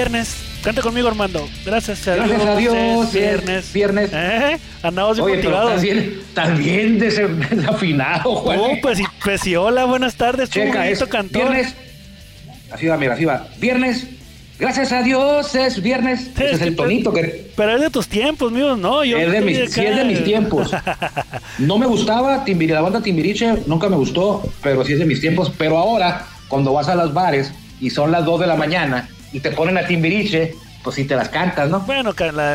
viernes. Canta conmigo, Armando. Gracias a Gracias a Dios, es viernes. viernes. ¿Eh? Andamos bien Oye, motivados. des- desafinado, Juan. Oh, pues, pues sí, hola, buenas tardes. Checa, es cantor. viernes. Así va, mira, así va. Viernes. Gracias a Dios es viernes. Sí, Ese es el tonito que Pero es de tus tiempos, míos, ¿no? Yo es de mis, sí acá. es de mis tiempos. No me gustaba la banda Timbiriche, nunca me gustó, pero sí es de mis tiempos. Pero ahora, cuando vas a los bares y son las 2 de la mañana y te ponen a Timbiriche, pues sí te las cantas, ¿no? Bueno,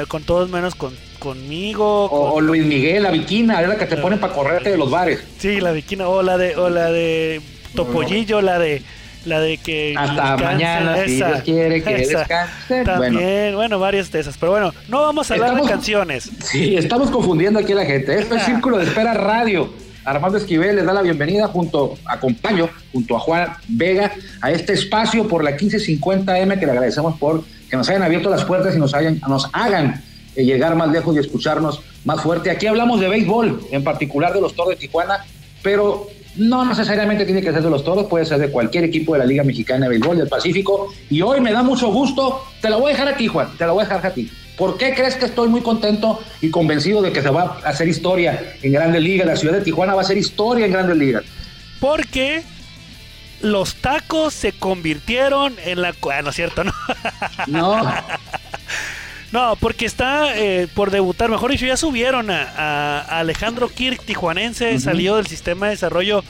con, todos menos con, conmigo. O, con- Luis Miguel, la Viquina, es la que te ponen para correrte de los bares. Sí, la viquina, o la de, o la de Topollillo, la de, la de que Hasta mañana, si Dios quiere que esa. descanse. También, bueno. varias de esas, pero bueno, no vamos a hablar Estamos- de canciones. Sí, estamos confundiendo aquí a la gente. Esto es Ah. Círculo de Espera Radio. Armando Esquivel les da la bienvenida junto, acompaño, junto a Juan Vega, a este espacio por la 1550M que le agradecemos por que nos hayan abierto las puertas y nos, hayan, nos hagan eh, llegar más lejos y escucharnos más fuerte. Aquí hablamos de béisbol, en particular de los Toros de Tijuana, pero no necesariamente tiene que ser de los Toros, puede ser de cualquier equipo de la Liga Mexicana de Béisbol del Pacífico. Y hoy me da mucho gusto, te lo voy a dejar a ti, Juan, te lo voy a dejar a ti. ¿Por qué crees que estoy muy contento y convencido de que se va a hacer historia en Grandes Ligas? La ciudad de Tijuana va a hacer historia en Grandes Ligas. Porque los tacos se convirtieron en la... Ah, no es cierto, ¿no? No, No, porque está eh, por debutar, mejor dicho, ya subieron a, a- a Alejandro Kirk, tijuanense, salió del sistema de desarrollo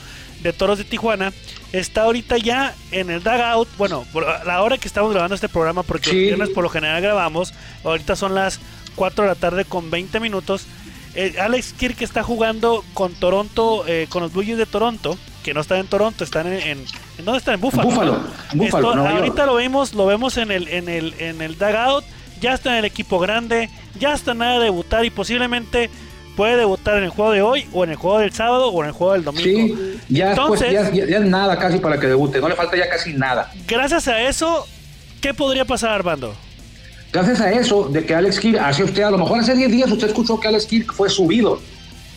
de toros de Tijuana. Está ahorita ya en el dugout, bueno, por la hora que estamos grabando este programa, porque Sí. los viernes por lo general grabamos, ahorita son las 4 de la tarde con 20 minutos. Eh, Alex Kirk está jugando con Toronto, eh, con los Blue Jays de Toronto, que no están en Toronto, están en... en, ¿en ¿Dónde están? En. Búfalo, Búfalo, Esto- York. ahorita lo vemos, lo vemos en el, en el, en el dugout, ya está en el equipo grande, ya está nada de debutar y posiblemente puede debutar en el juego de hoy, o en el juego del sábado, o en el juego del domingo. sí, ya, Entonces, ya, ya- ya es nada casi para que debute, no le falta ya casi nada. gracias a eso, ¿qué podría pasar, Armando? Gracias a eso, de que Alex Kirk, hace usted, a lo mejor hace 10 días usted escuchó que Alex Kirk fue subido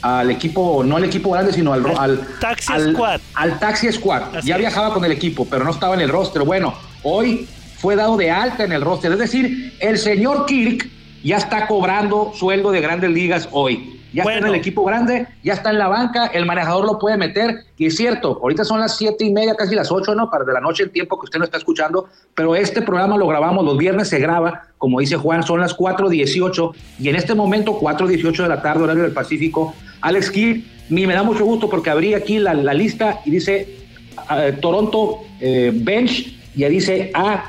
al equipo, no al equipo grande, sino al, Al al Taxi al- Squad. Al Taxi Squad. Así ya es. viajaba con el equipo, pero no estaba en el roster. Bueno, hoy fue dado de alta en el roster. Es decir, el señor Kirk ya está cobrando sueldo de grandes ligas hoy. Ya está en el equipo grande, ya está en la banca, el manejador lo puede meter. Y es cierto, ahorita son las siete y media, casi las ocho, ¿no? Para de la noche el tiempo que usted no está escuchando. Pero este programa lo grabamos los viernes, se graba, como dice Juan, son las 4.18. Y en este momento, 4.18 de la tarde, horario del Pacífico, Alex Kirk, ni me da mucho gusto porque abrí aquí la, la lista y dice eh, Toronto eh, Bench, y ahí dice A.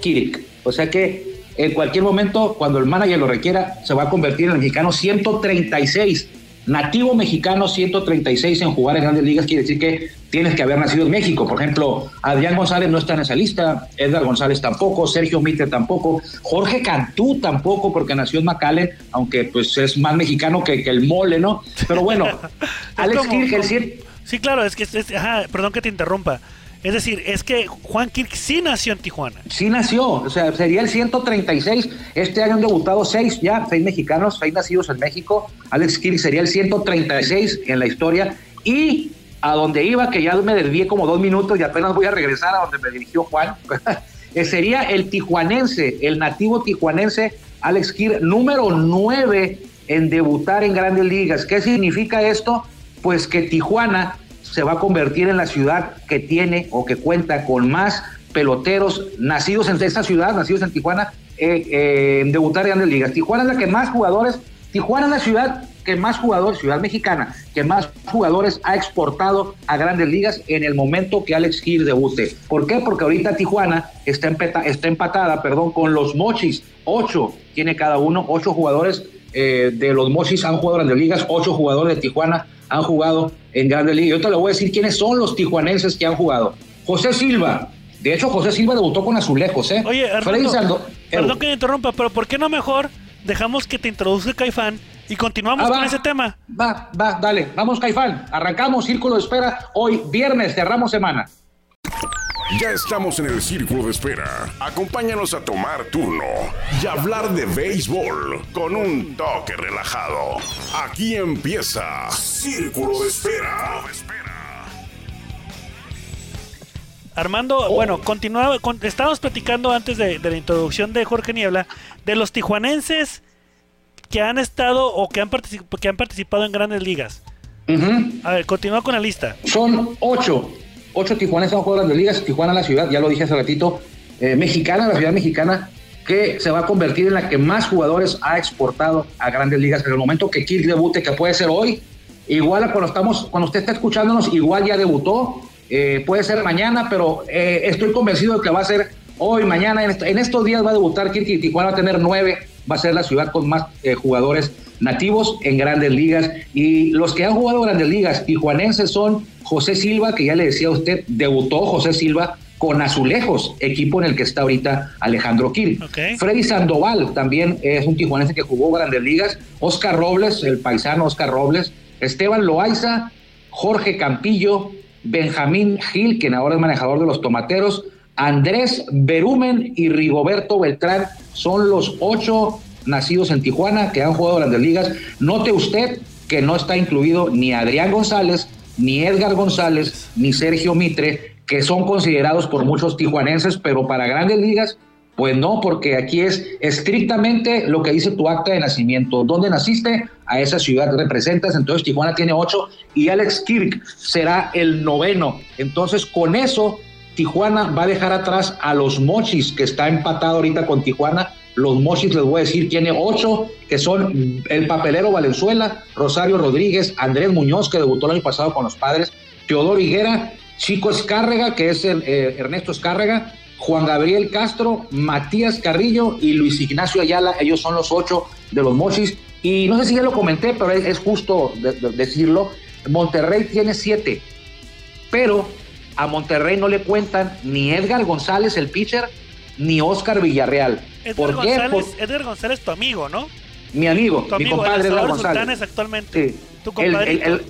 Kirk. O sea que en cualquier momento, cuando el manager lo requiera, se va a convertir en el mexicano 136. Nativo mexicano 136 en jugar en grandes ligas quiere decir que tienes que haber nacido en México. Por ejemplo, Adrián González no está en esa lista, Edgar González tampoco, Sergio Mitre tampoco, Jorge Cantú tampoco porque nació en McAllen, aunque pues es más mexicano que, que el mole, ¿no? Pero bueno, Alex cien- Sí, claro, es que, es- ajá, perdón que te interrumpa. Es decir, es que Juan Kirk sí nació en Tijuana. Sí nació, o sea, sería el 136. Este año han debutado seis ya, seis mexicanos, seis nacidos en México. Alex Kirk sería el 136 en la historia. Y a donde iba, que ya me desvié como dos minutos y apenas voy a regresar a donde me dirigió Juan, eh, sería el tijuanense, el nativo tijuanense Alex Kirk, número 9 en debutar en grandes ligas. ¿Qué significa esto? Pues que Tijuana se va a convertir en la ciudad que tiene o que cuenta con más peloteros nacidos en esa ciudad, nacidos en Tijuana, eh, eh, debutar en grandes ligas. Tijuana es la que más jugadores, Tijuana es la ciudad que más jugadores, ciudad mexicana, que más jugadores ha exportado a grandes ligas en el momento que Alex Gil debute. ¿Por qué? Porque ahorita Tijuana está, empeta- está empatada perdón, con los Mochis, ocho tiene cada uno, ocho jugadores eh, de los Mochis han jugado grandes ligas, ocho jugadores de Tijuana han jugado en grandes ligas. Yo te le voy a decir quiénes son los tijuanenses que han jugado. José Silva, de hecho José Silva debutó con Azulejos, ¿eh? Oye, Armando, perdón que me interrumpa, pero ¿por qué no mejor dejamos que te introduzca Caifán y continuamos Ah, con va. ese tema? Va, va, dale, vamos Caifán, arrancamos Círculo de Espera hoy viernes, cerramos semana. Ya estamos en el círculo de espera. Acompáñanos a tomar turno y hablar de béisbol con un toque relajado. Aquí empieza Círculo de Espera. Armando, Oh. bueno, continuaba, con- estábamos platicando antes de, de la introducción de Jorge Niebla de los tijuanenses que han estado o que han, particip- que han participado en grandes ligas. A ver, continúa con la lista. Son ocho. Ocho tijuaneses han jugado grandes ligas. Tijuana, la ciudad, ya lo dije hace ratito, eh, mexicana, la ciudad mexicana, que se va a convertir en la que más jugadores ha exportado a grandes ligas. En el momento que Kirk debute, que puede ser hoy, igual cuando, estamos, cuando usted está escuchándonos, igual ya debutó. eh, puede ser mañana, pero eh, estoy convencido de que va a ser hoy, mañana. En, en estos días va a debutar Kirk y Tijuana va a tener nueve. Va a ser la ciudad con más eh, jugadores nativos en grandes ligas. Y los que han jugado grandes ligas tijuanenses son José Silva, que ya le decía a usted, debutó José Silva con Azulejos, equipo en el que está ahorita Alejandro. Ok. Freddy Sandoval también es un tijuanense que jugó grandes ligas. Oscar Robles, el paisano Oscar Robles. Esteban Loaiza, Jorge Campillo, Benjamín Gil, quien ahora es manejador de los tomateros. Andrés Berumen y Rigoberto Beltrán son los ocho nacidos en Tijuana que han jugado grandes ligas. Note usted que no está incluido ni Adrián González, ni Edgar González, ni Sergio Mitre, que son considerados por muchos tijuanenses, pero para grandes ligas, pues no, porque aquí es estrictamente lo que dice tu acta de nacimiento. ¿Dónde naciste? A esa ciudad representas. Entonces Tijuana tiene ocho y Alex Kirk será el noveno. Entonces con eso Tijuana va a dejar atrás a los Mochis, que está empatado ahorita con Tijuana. Los Mochis, les voy a decir, tiene ocho, que son el papelero Valenzuela, Rosario Rodríguez, Andrés Muñoz, que debutó el año pasado con los padres, Teodoro Higuera, Chico Escárrega, que es el, eh, Ernesto Escárrega, Juan Gabriel Castro, Matías Carrillo y Luis Ignacio Ayala. Ellos son los ocho de los Mochis. Y no sé si ya lo comenté, pero es, justo de- de- decirlo. Monterrey tiene siete, pero a Monterrey no le cuentan ni Edgar González, el pitcher, ni Oscar Villarreal. Edgar ¿Por qué? González, Por Edgar González, tu amigo, ¿no? mi amigo, Tu mi amigo, compadre el Edgar González. Sultanes actualmente. Sí. Tu El- el- compadrito. el-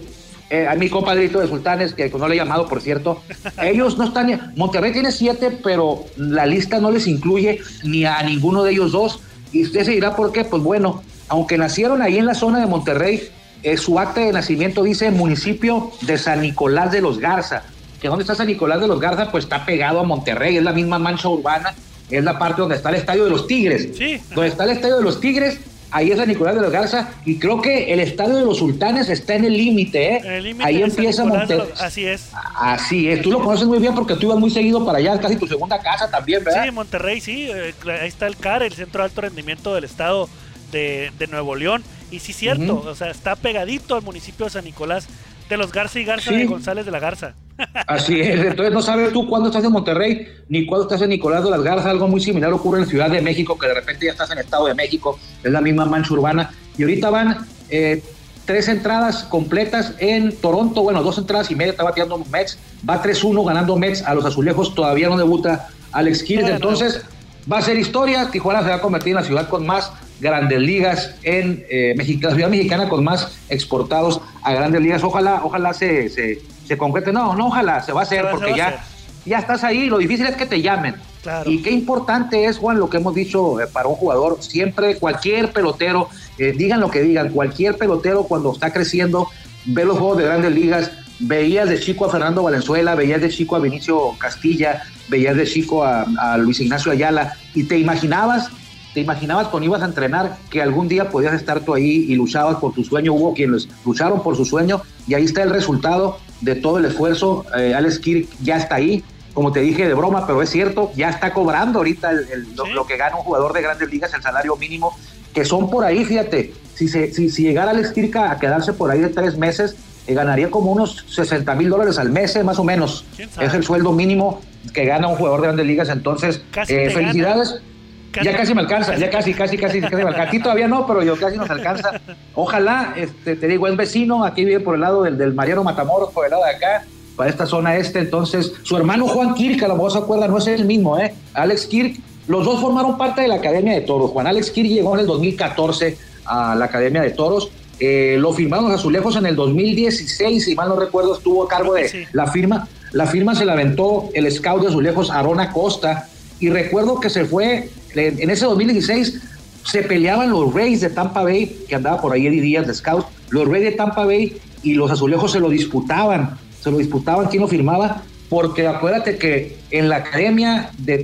eh, a mi compadrito de Sultanes, que no le he llamado, por cierto. Ellos no están. Monterrey tiene siete, pero la lista no les incluye ni a ninguno de ellos dos. Y usted se dirá por qué. Pues bueno, aunque nacieron ahí en la zona de Monterrey, eh, su acta de nacimiento dice municipio de San Nicolás de los Garza. Que dónde está San Nicolás de los Garza, pues está pegado a Monterrey, es la misma mancha urbana, es la parte donde está el estadio de los Tigres. Sí. Donde está el estadio de los Tigres, ahí es San Nicolás de los Garza, y creo que el estadio de los Sultanes está en el límite, ¿eh? En el límite ahí empieza Monterrey. los- Así es. Así es, tú lo conoces muy bien porque tú ibas muy seguido para allá, casi tu segunda casa también, ¿verdad? Sí, Monterrey, sí. eh, ahí está el CAR, el Centro de Alto Rendimiento del Estado de, de Nuevo León. Y sí, cierto, o sea, está pegadito al municipio de San Nicolás de los Garza y Garza Sí. de González de la Garza. Así es, entonces no sabes tú cuándo estás en Monterrey ni cuándo estás en Nicolás de las Garzas, algo muy similar ocurre en Ciudad de México, que de repente ya estás en Estado de México, es la misma mancha urbana, y ahorita van eh, tres entradas completas en Toronto, bueno, dos entradas y media, está bateando Mets, va 3-1 ganando Mets a los azulejos, todavía no debuta Alex Bueno. entonces va a ser historia, Tijuana se va a convertir en la ciudad con más grandes ligas en eh, México, la ciudad mexicana con más exportados a grandes ligas, ojalá, ojalá se, se, se concrete, no, no, ojalá, se va a hacer va- porque ya, hacer. ya estás ahí, lo difícil es que te llamen. Claro. Y qué importante es, Juan, lo que hemos dicho eh, para un jugador, siempre cualquier pelotero, eh, digan lo que digan, cualquier pelotero cuando está creciendo, ve los juegos de grandes ligas, veías de chico a Fernando Valenzuela, veías de chico a Vinicio Castilla, veías de chico a, a Luis Ignacio Ayala, y te imaginabas, te imaginabas cuando ibas a entrenar que algún día podías estar tú ahí y luchabas por tu sueño, hubo quienes lucharon por su sueño, y ahí está el resultado de todo el esfuerzo, eh, Alex Kirk ya está ahí, como te dije de broma, pero es cierto, ya está cobrando ahorita el- el- lo, que gana un jugador de grandes ligas, el salario mínimo, que son por ahí, fíjate, si, se, si, si llegara Alex Kirk a quedarse por ahí de tres meses, eh, ganaría como unos 60 mil dólares al mes, eh, más o menos. Es el sueldo mínimo que gana un jugador de grandes ligas, entonces, eh, felicidades. Ya casi me alcanza, ya casi, casi, casi, casi me alcanza. A ti todavía no, pero yo casi nos alcanza. Ojalá, este, te digo, es vecino, aquí vive por el lado del, del Mariano Matamoros, por el lado de acá, para esta zona este. Entonces, su hermano Juan Kirk, a lo mejor se acuerda, no es el mismo, ¿eh? Alex Kirk, los dos formaron parte de la Academia de Toros. Juan Alex Kirk llegó en el 2014 a la Academia de Toros. Eh, lo firmaron los azulejos en el 2016, si mal no recuerdo, estuvo a cargo de sí. la firma. La firma se la aventó el scout de azulejos, Arona Costa. Y recuerdo que se fue, en ese 2016, se peleaban los Rays de Tampa Bay, que andaba por ahí Eddie Díaz de scout, los Rays de Tampa Bay y los azulejos se lo disputaban, se lo disputaban quién lo firmaba. porque acuérdate que en la academia de,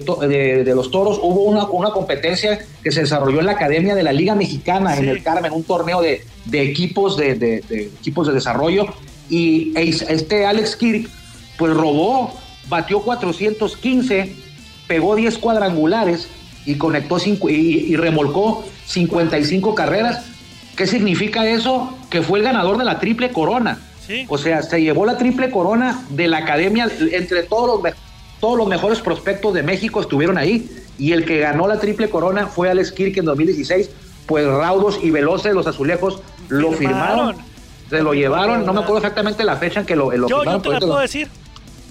de, los toros hubo una, una, competencia que se desarrolló en la academia de la Liga Mexicana en el Carmen, un torneo de, equipos de, equipos de desarrollo y este Alex Kirk pues robó, batió 415, pegó 10 cuadrangulares y conectó cinco, y, remolcó 55 carreras. ¿Qué significa eso? Que fue el ganador de la triple corona. O sea, se llevó la triple corona de la academia, entre todos los, todos los mejores prospectos de México estuvieron ahí. Y el que ganó la triple corona fue Alex Kirk en 2016. Pues Raudos y Veloces, los azulejos, lo firmaron. Se lo llevaron, no me acuerdo exactamente la fecha en que lo, lo yo, Yo te la puedo decir.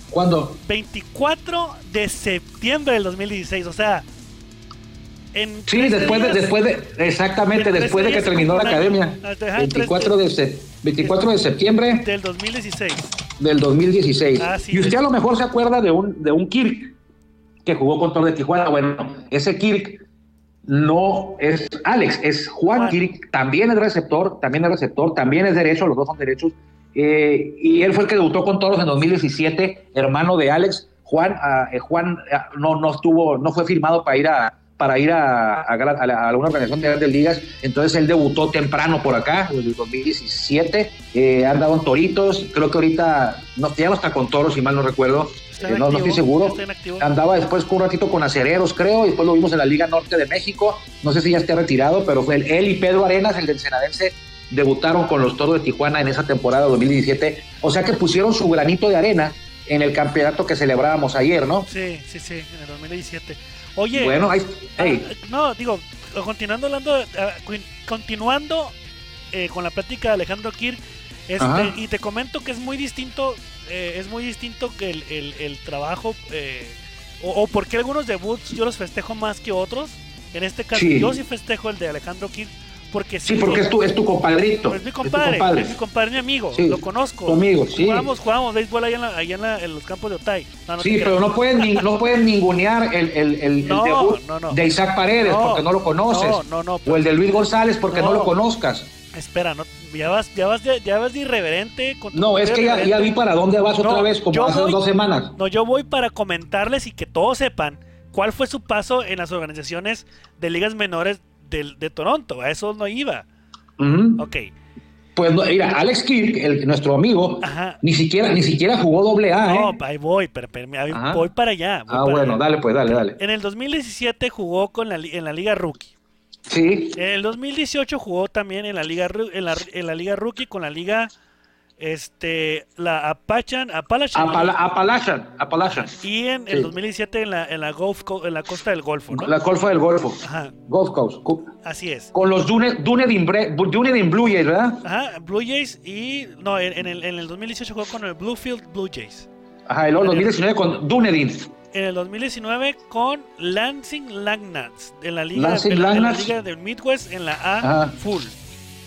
¿Cuándo? 24 de septiembre del 2016, o sea, sí, después de, después de, exactamente, después de que terminó la academia. 24 de, 24 de septiembre. Del 2016. Del 2016. y usted a lo mejor se acuerda de un, de un Kirk que jugó con Tor de Tijuana. Bueno, ese Kirk no es Alex, es Juan, Kirk, también es receptor, también es receptor, también es derecho, los dos son derechos. Eh, y él fue el que debutó con Toros en 2017, hermano de Alex. Juan, ah, eh, Juan ah, no, no estuvo, no fue firmado para ir a, para ir a, a, alguna organización de grandes ligas. Entonces él debutó temprano por acá, en el 2017. Eh, ha andado en toritos. Creo que ahorita no, ya no está con toros, si mal no recuerdo. Eh, no, estoy seguro. Andaba después un ratito con acereros, creo. Y después lo vimos en la Liga Norte de México. No sé si ya esté retirado, pero fue él, y Pedro Arenas, el del Senadense, debutaron con los toros de Tijuana en esa temporada 2017. O sea que pusieron su granito de arena en el campeonato que celebrábamos ayer, ¿no? Sí, sí, sí, en el 2017. Oye, bueno, ah, no, digo, continuando hablando, ah, continuando eh, con la plática de Alejandro Kirk, este, y te comento que es muy distinto, eh, es muy distinto que el, trabajo, eh, o, porque algunos debuts yo los festejo más que otros. En este caso, yo sí festejo el de Alejandro Kirk porque sí, porque es tu, es tu compadrito. Es mi compadre, es, mi compadre, mi amigo, lo conozco. Tu amigo, sí. Jugamos, jugamos béisbol allá en, la, allá en, los campos de Otay. sí, pero no pueden, no pueden ningunear el, el, el, debut de Isaac Paredes porque no lo conoces. o el de Luis González porque no, lo conozcas. Espera, no, ya vas, ya vas, ya vas de irreverente. no, es que ya, ya, vi para dónde vas otra vez, como hace dos semanas. No, yo voy para comentarles y que todos sepan cuál fue su paso en las organizaciones de ligas menores de, Toronto, a eso no iba. Ok. Pues mira, Alex Kirk, nuestro amigo, ni siquiera ni siquiera jugó doble A. No, ¿eh? ahí voy, pero, voy para allá. ah, bueno, dale, pues, dale, dale. En el 2017 jugó con la, en la Liga Rookie. Sí. En el 2018 jugó también en la Liga, en la, en la Liga Rookie con la Liga este, la Apachan, Appalachian. Appalachian, Y en el 2017 en la, en la, Gulf, en la costa del Golfo, ¿no? La costa del Golfo. Ajá. Gulf Coast. Así es. Con los Dunedin, Blue Jays, ¿verdad? Ajá, Blue Jays y. No, en, el, en el 2018 jugó con el Bluefield Blue Jays. Ajá, y luego en el 2019 con Dunedin. En el 2019 con Lansing Langnats. En la liga, en la, liga del Midwest en la A Full.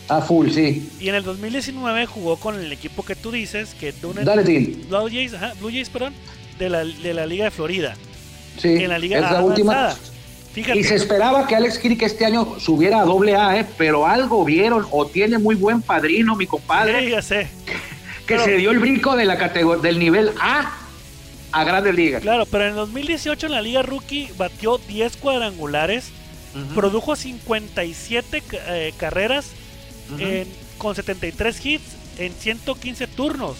A full, sí. Y en el 2019 jugó con el equipo que tú dices, que Dale, Blue Jays, ajá, Blue Jays, perdón, de la, de la Liga de Florida. Sí, en la Liga es la última. Fíjate. Y se esperaba que Alex Kirk este año subiera a doble A, ¿eh? pero algo vieron, o tiene muy buen padrino, mi compadre. Sí, ya sé. Que se dio el brinco de la categoría del nivel A a Grandes Ligas. Claro, pero en el 2018 en la Liga Rookie batió 10 cuadrangulares, produjo 57 eh, carreras con 73 hits en 115 turnos.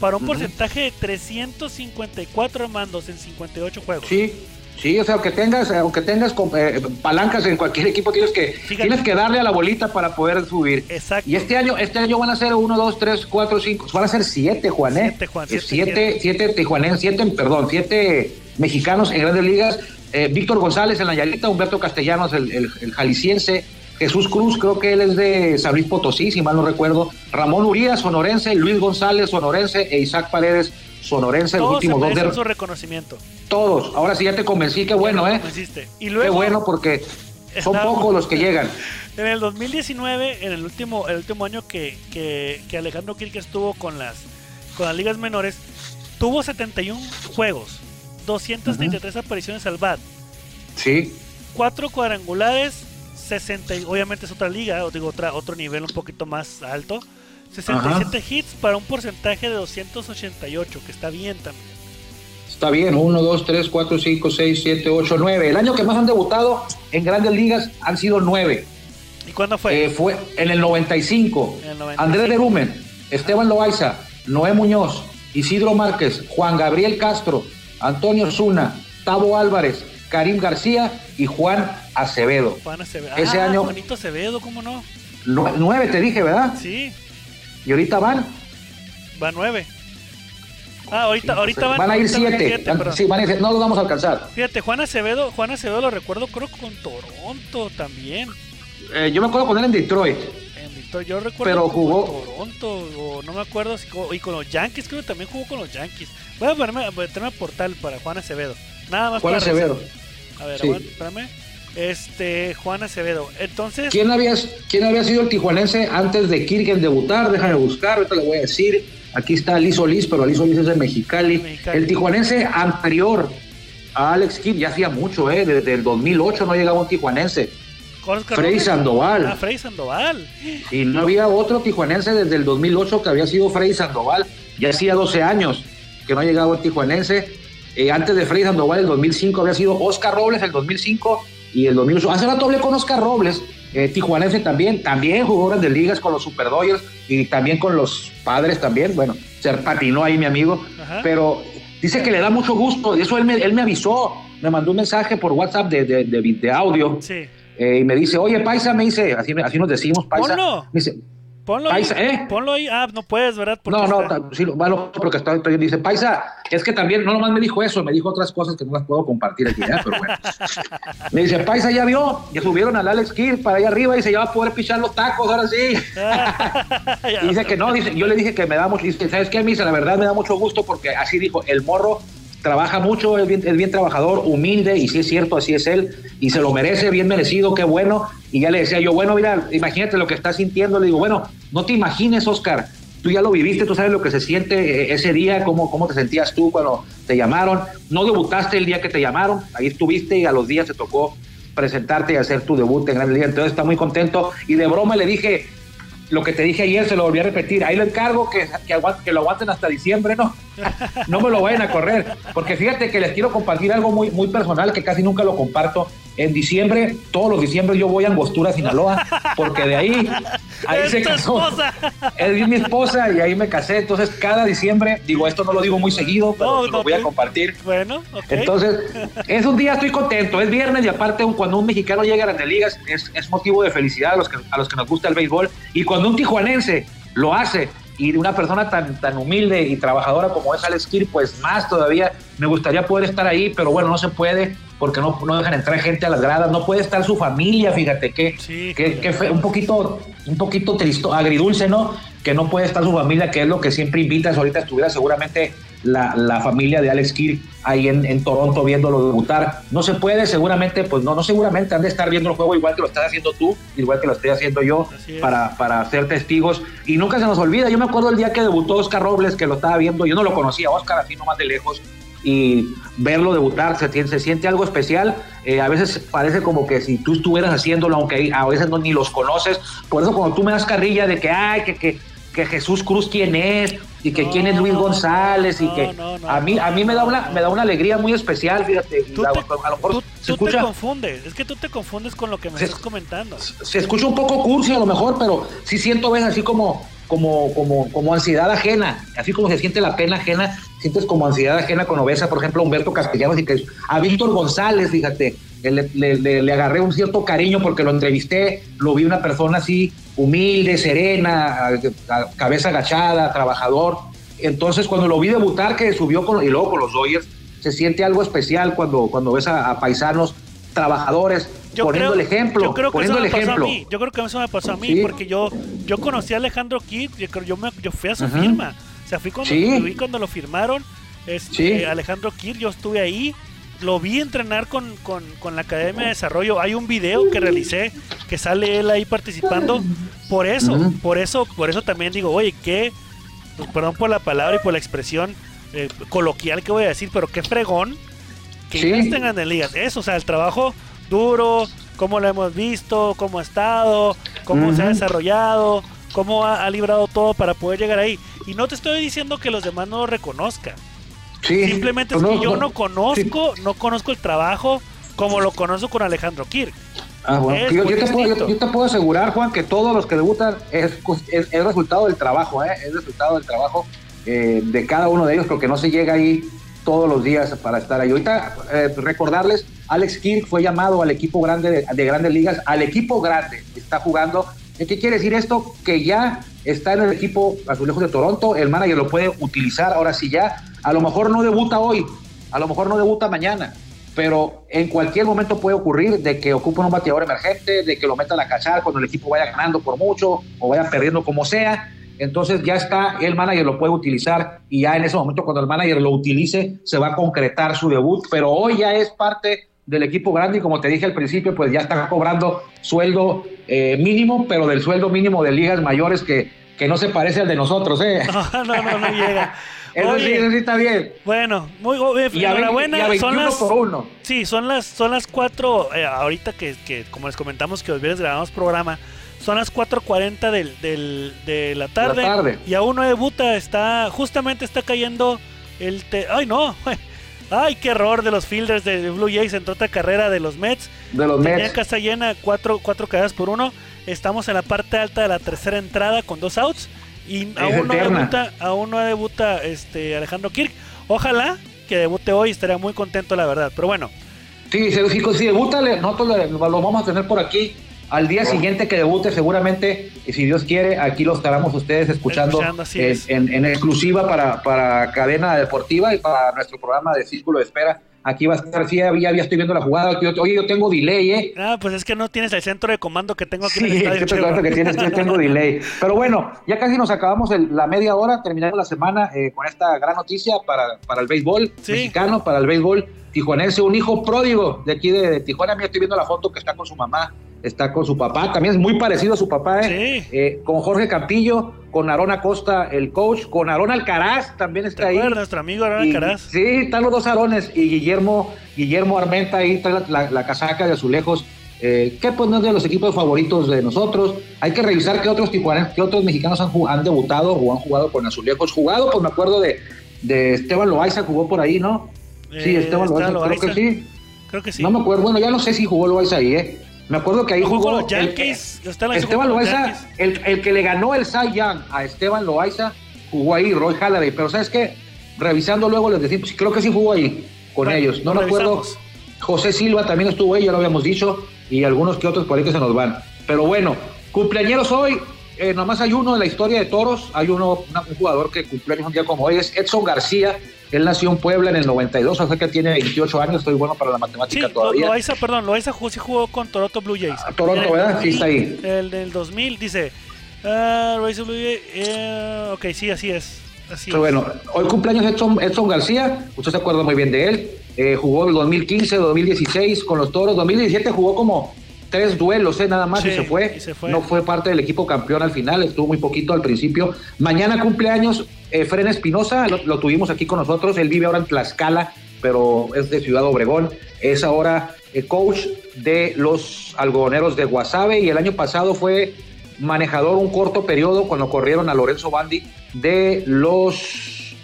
Para un porcentaje de 354 mandos en 58 juegos. Sí, sí, o sea, aunque tengas, aunque tengas eh, palancas en cualquier equipo, tienes que, tienes que darle a la bolita para poder subir. Exacto. Y este año, este año van a ser 1, 2, 3, 4, 5, van a ser 7, Juan, ¿eh? 7, Juan. 7, 7 7, perdón, 7 mexicanos en grandes ligas. Eh, Víctor González en la Yarita, Humberto Castellanos, el, el, el jalisciense, Jesús Cruz, creo que él es de San Luis Potosí, si mal no recuerdo. Ramón Urias, sonorense, Luis González, sonorense, e Isaac Paredes, sonorense, los últimos dos de... su reconocimiento. Todos. Ahora sí ya te convencí, qué bueno, ¿eh? Y luego, qué bueno porque son pocos los que llegan. En el 2019, en el último, el último año que, que, Alejandro Kirk estuvo con las, con las ligas menores, tuvo 71 juegos, 233 apariciones al BAT. Sí. Cuatro cuadrangulares, 60, obviamente es otra liga, o digo otra, otro nivel un poquito más alto. 67 hits para un porcentaje de 288, que está bien también. Está bien, 1, 2, 3, 4, 5, 6, 7, 8, 9. El año que más han debutado en grandes ligas han sido 9. ¿Y cuándo fue? Eh, fue en el 95. En el 95. Andrés Lerumen, Esteban Loaiza, Noé Muñoz, Isidro Márquez, Juan Gabriel Castro, Antonio Zuna, Tavo Álvarez, Karim García y Juan Acevedo. Juan Acevedo. Ese ah, año- Juanito Acevedo, ¿cómo no? Nu- Nueve te dije, ¿verdad? Sí, Y ahorita van. va nueve. Ah, ahorita, ahorita van, Van a ir van siete. Sí, van a ir. No los vamos a alcanzar. Fíjate, Juan Acevedo, Juan Acevedo lo recuerdo creo con Toronto también. Eh, yo me acuerdo con él en Detroit. En Detroit, yo recuerdo Pero con jugó- Toronto, o no me acuerdo si y con los Yankees, creo que también jugó con los Yankees. Voy a ponerme, voy a portal para Juan Acevedo. Nada más Juan para Acevedo. A ver, Sí. aguanta, espérame. Este, Juan Acevedo. Entonces, ¿Quién había, ¿Quién había sido el tijuanense antes de Kirk en debutar? Déjame buscar, ahorita le voy a decir. Aquí está Liz Solís, pero Liz Solís es de Mexicali. Mexicali. El tijuanense anterior a Alex Kirk ya hacía mucho, ¿eh? Desde el 2008 no llegaba un tijuanense. Robles. Sandoval. Ah, Freddy Sandoval. Y no había otro tijuanense desde el 2008 que había sido Freddy Sandoval. Ya hacía 12 años que no llegaba el tijuanense. Eh, antes de Freddy Sandoval, el 2005 había sido Oscar Robles, el 2005 y el 2008. Hace rato hablé con Oscar Robles, eh, tijuanense también. También jugó grandes ligas con los Super Dodgers y también con los padres también. Bueno, se patinó ahí mi amigo. Ajá. Pero dice que le da mucho gusto. Eso él me, él me avisó. Me mandó un mensaje por WhatsApp de, de, de- de audio. Sí. Eh, y me dice, oye, Paisa, me dice, así, así nos decimos, Paisa. Ponlo. Me dice, Ponlo ahí. Paisa, ¿eh? Ponlo ahí. Ah, no puedes, ¿verdad? Porque no, no, está- sí, lo- bueno, porque estoy- dice, Paisa, es que también, no nomás me dijo eso, me dijo otras cosas que no las puedo compartir aquí, ¿eh? pero bueno. me dice, Paisa, ya vio, ya subieron al Alex Kidd para allá arriba y dice, ya va a poder pichar los tacos, ahora sí. Y dice que no, dice, yo le dije que me da mucho, dice, ¿sabes qué? Dice, la verdad me da mucho gusto porque así dijo, el morro trabaja mucho, es bien, es bien trabajador, humilde, y sí es cierto, así es él, y se lo merece, bien merecido, qué bueno. Y ya le decía yo, bueno, mira, imagínate lo que estás sintiendo. Le digo, bueno, no te imagines, Oscar, tú ya lo viviste, tú sabes lo que se siente eh, ese día, cómo, cómo te sentías tú cuando te llamaron. No debutaste el día que te llamaron, ahí estuviste y a los días te tocó presentarte y hacer tu debut en Gran Liga. Entonces está muy contento. Y de broma le dije, lo que te dije ayer se lo volví a repetir. Ahí lo encargo que, que lo aguanten hasta diciembre, ¿no? no me lo vayan a correr. Porque fíjate que les quiero compartir algo muy, muy personal que casi nunca lo comparto. En diciembre, todos los diciembre yo voy a Angostura, Sinaloa, porque de ahí, ahí se casó. esposa. Es mi esposa y ahí me casé. Entonces, cada diciembre, digo, esto no lo digo muy seguido, pero No, lo voy a compartir. Bueno. Entonces, es un día, estoy contento, es viernes y aparte cuando un mexicano llega a Grandes Ligas es, es motivo de felicidad a los, que, a los que nos gusta el béisbol y cuando un tijuanense lo hace y de una persona tan, tan humilde y trabajadora como es Alex Kirk, pues más todavía me gustaría poder estar ahí, pero bueno, no se puede porque no, no dejan entrar gente a las gradas, no puede estar su familia, fíjate que, Sí. que, que un poquito, un poquito tristo, agridulce, ¿no? Que no puede estar su familia, que es lo que siempre invitas. Ahorita estuviera seguramente la, la familia de Alex Kirk ahí en, en Toronto viéndolo debutar. No se puede, seguramente, pues no, no seguramente han de estar viendo el juego igual que lo estás haciendo tú, igual que lo estoy haciendo yo, para, para ser testigos. Y nunca se nos olvida. Yo me acuerdo el día que debutó Oscar Robles, que lo estaba viendo, yo no lo conocía, Oscar así nomás de lejos, y verlo debutar se, tiene- se siente algo especial. Eh, a veces parece como que si tú estuvieras haciéndolo, aunque a veces no, ni los conoces. Por eso cuando tú me das carrilla de que, ay, que, que, que Jesús Cruz quién es y que No, quién es Luis González y no, que no, a mí a mí me da una me da una alegría muy especial, fíjate. y Tú la- te, a lo mejor tú- se tú te escucha confundes. Es que tú te confundes con lo que me Se- estás comentando. se escucha un poco cursi a lo mejor, pero sí siento ves así como como como como ansiedad ajena, así como se siente la pena ajena, sientes como ansiedad ajena cuando ves a, por ejemplo, a Humberto Castellanos y que a Víctor González, fíjate, le, le- le- le agarré un cierto cariño porque lo entrevisté, lo vi una persona así humilde, serena, a- a- cabeza agachada, trabajador. Entonces, cuando lo vi debutar, que subió con, y luego con los Dodgers, se siente algo especial cuando, cuando ves a, a paisanos trabajadores poniendo el ejemplo, yo creo que poniendo eso el me pasó ejemplo. a mí. Yo creo que eso me pasó a mí Sí. porque yo yo conocí a Alejandro Kidd, yo, creo- yo, me- yo fui a su firma. O sea, fui cuando, Sí. cuando lo firmaron. Este, Sí. Alejandro Kidd, yo estuve ahí. Lo vi entrenar con, con, con la Academia de Desarrollo. Hay un video que realicé que sale él ahí participando. Por eso, por eso, por eso también digo, oye, qué, pues, perdón por la palabra y por la expresión eh, coloquial que voy a decir, pero qué fregón que Sí. en Grandes ligas. Eso, o sea, el trabajo duro, cómo lo hemos visto, cómo ha estado, cómo se ha desarrollado, cómo ha, ha librado todo para poder llegar ahí. Y no te estoy diciendo que los demás no lo reconozcan. Simplemente es que yo no conozco, no conozco el trabajo como lo conozco con Alejandro Kirk. Ah, yo, te puedo, asegurar, Juan, que todos los que debutan es, es, resultado del trabajo, ¿eh? es resultado del trabajo eh, de cada uno de ellos, porque no se llega ahí todos los días para estar ahí. Ahorita eh, recordarles, Alex Kirk fue llamado al equipo grande de, grandes ligas, al equipo grande, está jugando. ¿Qué quiere decir esto? Que ya está en el equipo Azulejos de Toronto, el manager lo puede utilizar, ahora sí ya, a lo mejor no debuta hoy, a lo mejor no debuta mañana, pero en cualquier momento puede ocurrir de que ocupe un bateador emergente, de que lo metan a cachar cuando el equipo vaya ganando por mucho o vaya perdiendo como sea. Entonces ya está, el manager lo puede utilizar y ya en ese momento cuando el manager lo utilice se va a concretar su debut, pero hoy ya es parte del equipo grande y como te dije al principio, pues ya está cobrando sueldo eh, mínimo, pero del sueldo mínimo de ligas mayores que, que no se parece al de nosotros. ¿eh? No, no, no, no llega. Eso, sí, eso sí está bien. Bueno, muy bien. Enhorabuena. son las, por uno. Sí, son las, son las cuatro. Eh, ahorita que, que, como les comentamos, que los viernes grabamos programa. Son las 4.40 del, del, de la tarde, la tarde. Y aún no debuta. Está, justamente está cayendo el. ¡Ay, no! ¡Ay, qué error de los fielders de Blue Jays en otra carrera de los Mets! De los Tenía Mets. casa llena, cuatro, cuatro caídas por uno. Estamos en la parte alta de la tercera entrada con dos outs. Y aún no, debuta, aún no debuta este Alejandro Kirk. Ojalá que debute hoy, estaría muy contento, la verdad. Pero bueno. Sí, si, si debuta, nosotros lo vamos a tener por aquí. Al día siguiente que debute, seguramente, y si Dios quiere, aquí lo estaremos ustedes escuchando, en, en, exclusiva para, para Cadena Deportiva y para nuestro programa de Círculo de Espera Aquí va a estar, sí, ya, ya estoy viendo la jugada. Oye, yo tengo delay, ¿eh? Ah, pues es que no tienes el centro de comando que tengo aquí en el estadio. que tienes, yo tengo delay. Pero bueno, ya casi nos acabamos la media hora, terminando la semana eh, con esta gran noticia para, para el béisbol mexicano, para el béisbol tijuanense, un hijo pródigo de aquí de, Tijuana. Mira, estoy viendo la foto que está con su mamá, está con su papá, también es muy parecido a su papá, ¿eh? Sí. eh con Jorge Campillo con Aaron Acosta, el coach, con Aaron Alcaraz también está ahí. nuestro amigo Aaron Alcaraz. Sí, están los dos Aarones y Guillermo, Guillermo Armenta ahí trae la, casaca de azulejos. Eh, que pues no es de los equipos favoritos de nosotros. Hay que revisar qué otros tijuanes, qué otros mexicanos han, han debutado o han jugado con azulejos. Jugado, pues me acuerdo de, de Esteban Loaiza, jugó por ahí, ¿no? sí, eh, Esteban Loaiza, creo que sí. Creo que sí. No me acuerdo, bueno, ya no sé si jugó Loaiza ahí, ¿eh? Me acuerdo que ahí jugó. los Yankees. Esteban Loaiza, el, el, que le ganó el Cy Young a Esteban Loaiza, jugó ahí, Roy Halladay. Pero ¿sabes qué? Revisando luego les decimos, creo que sí jugó ahí con ellos. No me acuerdo. José Silva también estuvo ahí, ya lo habíamos dicho, y algunos que otros por ahí que se nos van. Pero bueno, cumpleañeros hoy, eh, nomás hay uno en la historia de toros, hay uno, un jugador que cumpleaños un día como hoy, es Edson García, él nació en Puebla en el 92, o sea que tiene 28 años, estoy bueno para la matemática todavía. Loaiza, perdón, Loaiza sí jugó con Toronto Blue Jays. Ah, Toronto, ¿verdad? sí, está ahí. El del 2000 dice, uh, Blue Jays, eh, ok, sí, así es. Así Pero bueno, hoy cumpleaños Edson, Edson García, usted se acuerda muy bien de él, eh, jugó el 2015, 2016 con los Toros, 2017 jugó como tres duelos, ¿eh? nada más y, se fue. No fue parte del equipo campeón al final, estuvo muy poquito al principio. Mañana cumpleaños eh, Fren Espinosa, lo, tuvimos aquí con nosotros, él vive ahora en Tlaxcala, pero es de Ciudad Obregón, es ahora el eh, coach de los algodoneros de Guasave y el año pasado fue manejador un corto periodo cuando corrieron a Lorenzo Bandi de los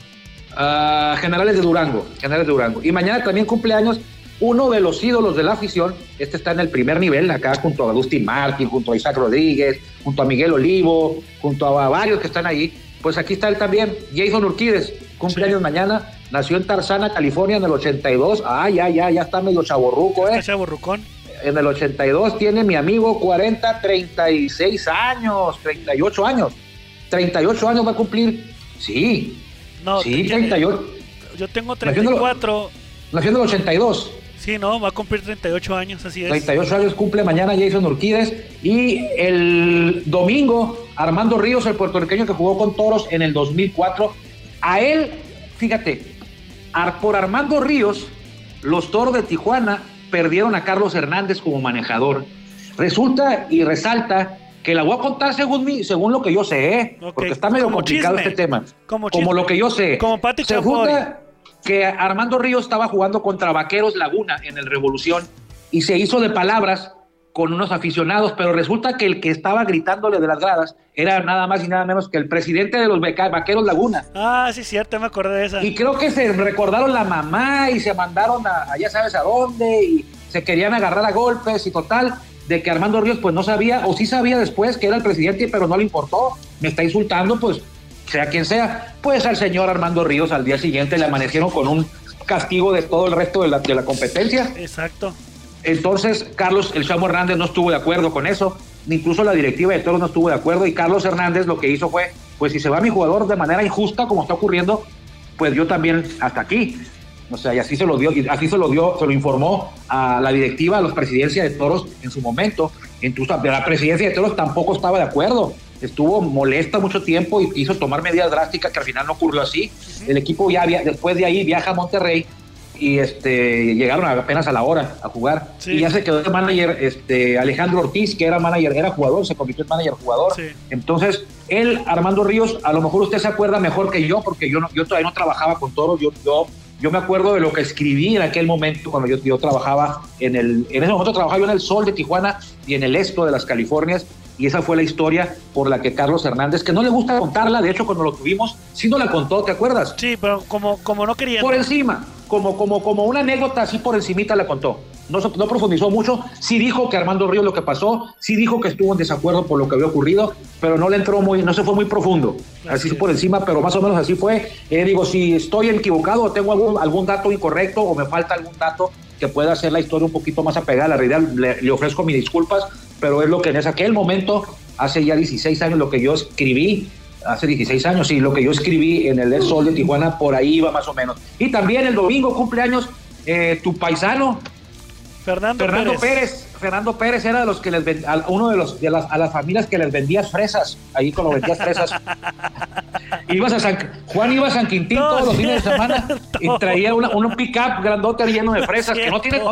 ah, generales de Durango, generales de Durango. Y mañana también cumpleaños uno de los ídolos de la afición, este está en el primer nivel, acá junto a Agustín Martín, junto a Isaac Rodríguez, junto a Miguel Olivo, junto a varios que están ahí, pues aquí está él también, Jason Urquides, cumpleaños mañana, nació en Tarzana, California en el 82, ah, ya, ya, ya está medio chaborruco, ¿eh? Está chaborrucón. En el 82 tiene mi amigo 40, 36 años, 38 años, 38 años va a cumplir, sí, no, sí, 38. Yo tengo 34. Nació en el 82. Sí, no, va a cumplir 38 años, así es. 38 años cumple mañana Jason Urquides. Y el domingo, Armando Ríos, el puertorriqueño que jugó con Toros en el 2004. A él, fíjate, por Armando Ríos, los Toros de Tijuana perdieron a Carlos Hernández como manejador. Resulta y resalta que la voy a contar según mí, según lo que yo sé, ¿eh? porque está medio complicado este tema. Como, lo que yo sé. Como Pati que Armando Ríos estaba jugando contra Vaqueros Laguna en el Revolución y se hizo de palabras con unos aficionados, pero resulta que el que estaba gritándole de las gradas era nada más y nada menos que el presidente de los Vaqueros Laguna. Ah, sí, cierto, me acordé de esa. Y creo que se recordaron la mamá y se mandaron a, ya sabes a dónde y se querían agarrar a golpes y total, de que Armando Ríos pues no sabía, o sí sabía después que era el presidente, pero no le importó, me está insultando, pues sea quien sea, pues al señor Armando Ríos al día siguiente le amanecieron con un castigo de todo el resto de la, de la competencia. Exacto. Entonces, Carlos El Chamo Hernández no estuvo de acuerdo con eso, incluso la directiva de todos no estuvo de acuerdo, y Carlos Hernández lo que hizo fue, pues si se va mi jugador de manera injusta, como está ocurriendo, pues yo también hasta aquí. O sea, y así se lo dio, y así se lo dio, se lo informó a la directiva, a la presidencia de toros en su momento. Incluso la presidencia de toros tampoco estaba de acuerdo. Estuvo molesta mucho tiempo y quiso tomar medidas drásticas que al final no ocurrió así. El equipo ya después de ahí viaja a Monterrey y este llegaron apenas a la hora a jugar. Y ya se quedó el manager este Alejandro Ortiz que era manager era jugador se convirtió en manager jugador. Entonces él Armando Ríos a lo mejor usted se acuerda mejor que yo porque yo no, yo todavía no trabajaba con toros yo yo yo me acuerdo de lo que escribí en aquel momento cuando yo, yo trabajaba en el en ese momento trabajaba yo en el Sol de Tijuana y en el Esto de las Californias y esa fue la historia por la que Carlos Hernández, que no le gusta contarla, de hecho cuando lo tuvimos, sí no la contó, ¿te acuerdas? Sí, pero como, como no quería. Por encima, como, como, como una anécdota así por encimita la contó. No, no profundizó mucho, sí dijo que Armando Ríos lo que pasó, sí dijo que estuvo en desacuerdo por lo que había ocurrido, pero no le entró muy, no se fue muy profundo, así, por encima, pero más o menos así fue. Eh, digo, si estoy equivocado o tengo algún, algún dato incorrecto o me falta algún dato que pueda hacer la historia un poquito más apegada a la realidad, le, ofrezco mis disculpas, pero es lo que en aquel momento, hace ya 16 años, lo que yo escribí, hace 16 años, sí, lo que yo escribí en el Sol de Tijuana, por ahí iba más o menos. Y también el domingo cumpleaños, eh, tu paisano, Fernando, Fernando Pérez. Fernando Pérez era de los que les vendía, uno de los de las, a las familias que les vendías fresas, ahí cuando vendías fresas. ibas a San, Juan iba a San Quintín todos los fines de semana y traía una, un pick-up grandote lleno de fresas, que no tiene,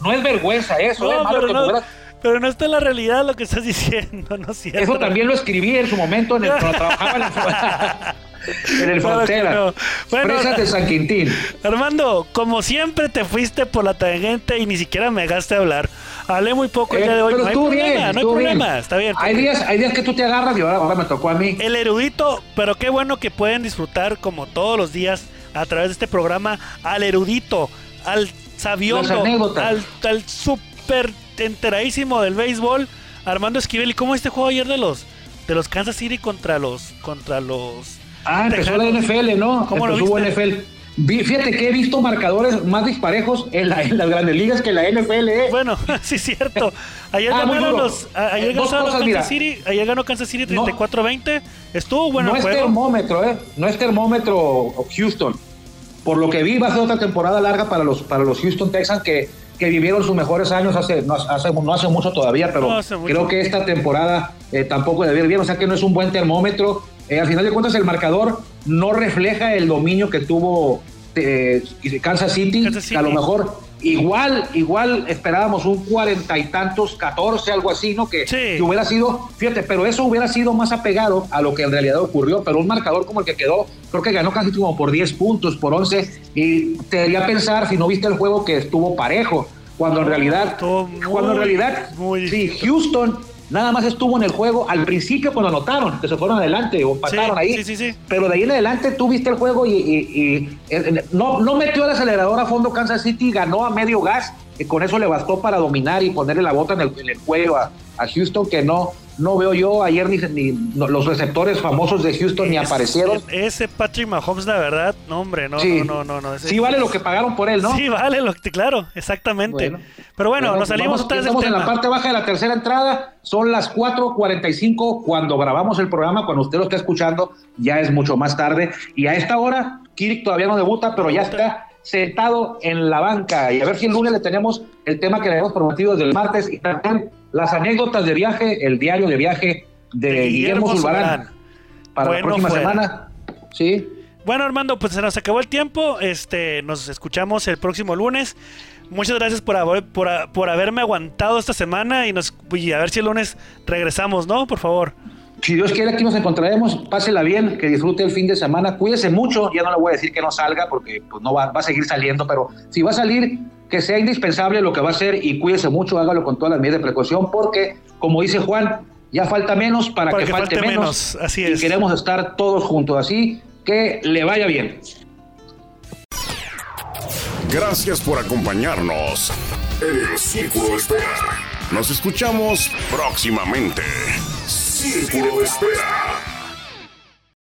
no es vergüenza eso, eh, malo que pero no está en la realidad lo que estás diciendo, ¿no es cierto? Eso también lo escribí en su momento en el, cuando trabajaba en, la, en el frontera. Bueno, de San Quintín. Armando, como siempre te fuiste por la tangente y ni siquiera me dejaste hablar. Hablé muy poco el día de hoy. Pero no hay problema, bien, no hay problema, está bien. Hay días, hay días que tú te agarras y ahora, me tocó a mí. El erudito, pero qué bueno que pueden disfrutar como todos los días a través de este programa al erudito, al sabiondo, al, al super enteradísimo del béisbol, Armando Esquivel. ¿Y cómo este juego ayer de los de los Kansas City contra los contra los Ah, empezó la NFL, ¿no? ¿Cómo empezó lo NFL. Fíjate que he visto marcadores más disparejos en, las grandes ligas que la NFL. ¿eh? Bueno, sí es cierto. Ayer ah, ganaron los. Ayer, ganó Kansas City, ayer ganó Kansas City 34-20. Estuvo bueno. No es termómetro, ¿eh? No es termómetro Houston. Por lo que vi, va a ser otra temporada larga para los, para los Houston Texans que que vivieron sus mejores años hace no hace, no hace mucho todavía, pero creo que esta temporada eh, tampoco debe ir bien, o sea que no es un buen termómetro. Eh, al final de cuentas, el marcador no refleja el dominio que tuvo eh, Kansas, City, a lo mejor igual, igual esperábamos un cuarenta y tantos, catorce, algo así, ¿no? Que, que, hubiera sido, fíjate, pero eso hubiera sido más apegado a lo que en realidad ocurrió, pero un marcador como el que quedó, creo que ganó casi como por 10 puntos, por 11, y te debería pensar, si no viste el juego, que estuvo parejo, cuando en realidad, cuando en realidad, sí, Houston nada más estuvo en el juego al principio cuando anotaron, que se fueron adelante o pasaron ahí. pero de ahí en adelante tú viste el juego y, no, no metió el acelerador a fondo Kansas City, ganó a medio gas, y con eso le bastó para dominar y ponerle la bota en el, en el cuello a, a Houston, que no, no veo yo ayer ni, ni los receptores famosos de Houston ni aparecieron. Ese Patrick Mahomes, la verdad, no, hombre, no, no, no, no. no sí vale lo que pagaron por él, ¿no? Sí vale lo que, claro, exactamente. Pero bueno, nos salimos otra vez Estamos en la parte baja de la tercera entrada, son las 4.45 cuando grabamos el programa, cuando usted lo está escuchando, ya es mucho más tarde. Y a esta hora, Kirk todavía no debuta, pero ya está sentado en la banca. Y a ver si el lunes le tenemos el tema que le habíamos prometido desde el martes y también las anécdotas de viaje, el diario de viaje de, Guillermo, Zulbarán para la próxima semana. Sí. Bueno, Armando, pues se nos acabó el tiempo. Este, nos escuchamos el próximo lunes. Muchas gracias por, por, haberme aguantado esta semana y, nos, a ver si el lunes regresamos, ¿no? Por favor. Si Dios quiere, aquí nos encontraremos. Pásela bien, que disfrute el fin de semana. Cuídese mucho. Ya no le voy a decir que no salga porque pues, no va, va a seguir saliendo, pero si va a salir, que sea indispensable lo que va a hacer y cuídese mucho, hágalo con todas las medidas de precaución, porque, como dice Juan, ya falta menos para, que, falte, menos. Así es. Y queremos estar todos juntos, así que le vaya bien. Gracias por acompañarnos en el Círculo de Espera. Nos escuchamos próximamente. Círculo de Espera.